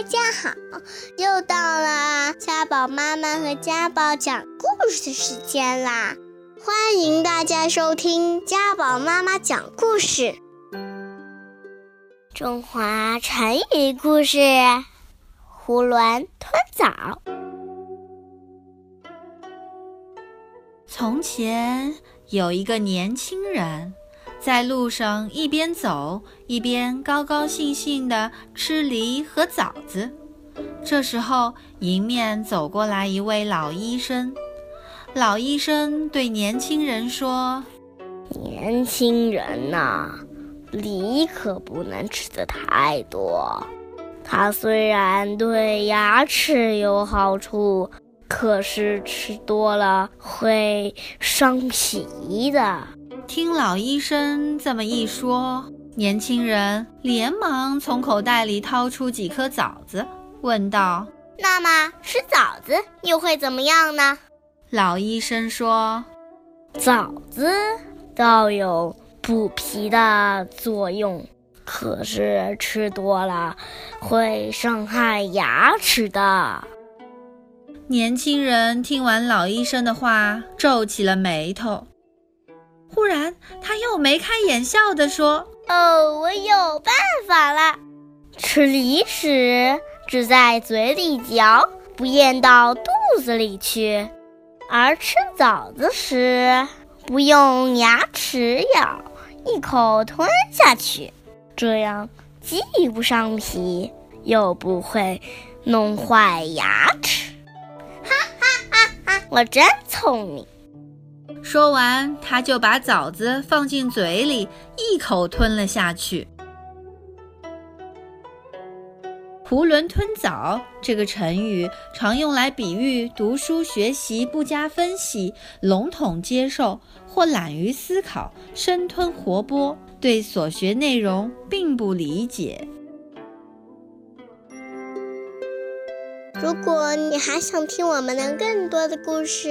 大家好，又到了家宝妈妈和家宝讲故事的时间啦！欢迎大家收听家宝妈妈讲故事。中华成语故事：囫囵吞枣。从前有一个年轻人。在路上一边走一边高高兴兴地吃梨和枣子。这时候，迎面走过来一位老医生。老医生对年轻人说：“年轻人呐，梨可不能吃的太多。它虽然对牙齿有好处，可是吃多了会伤脾的。”听老医生这么一说，年轻人连忙从口袋里掏出几颗枣子，问道：“那么吃枣子又会怎么样呢？”老医生说：“枣子倒有补脾的作用，可是吃多了会伤害牙齿的。”年轻人听完老医生的话，皱起了眉头。忽然，他又眉开眼笑地说：“哦，我有办法了！吃梨时只在嘴里嚼，不咽到肚子里去；而吃枣子时，不用牙齿咬，一口吞下去。这样既不伤脾，又不会弄坏牙齿。”哈哈哈哈！我真聪明。说完，他就把枣子放进嘴里，一口吞了下去。囫囵吞枣这个成语常用来比喻读书学习不加分析、笼统接受或懒于思考、生吞活剥，对所学内容并不理解。如果你还想听我们的更多的故事，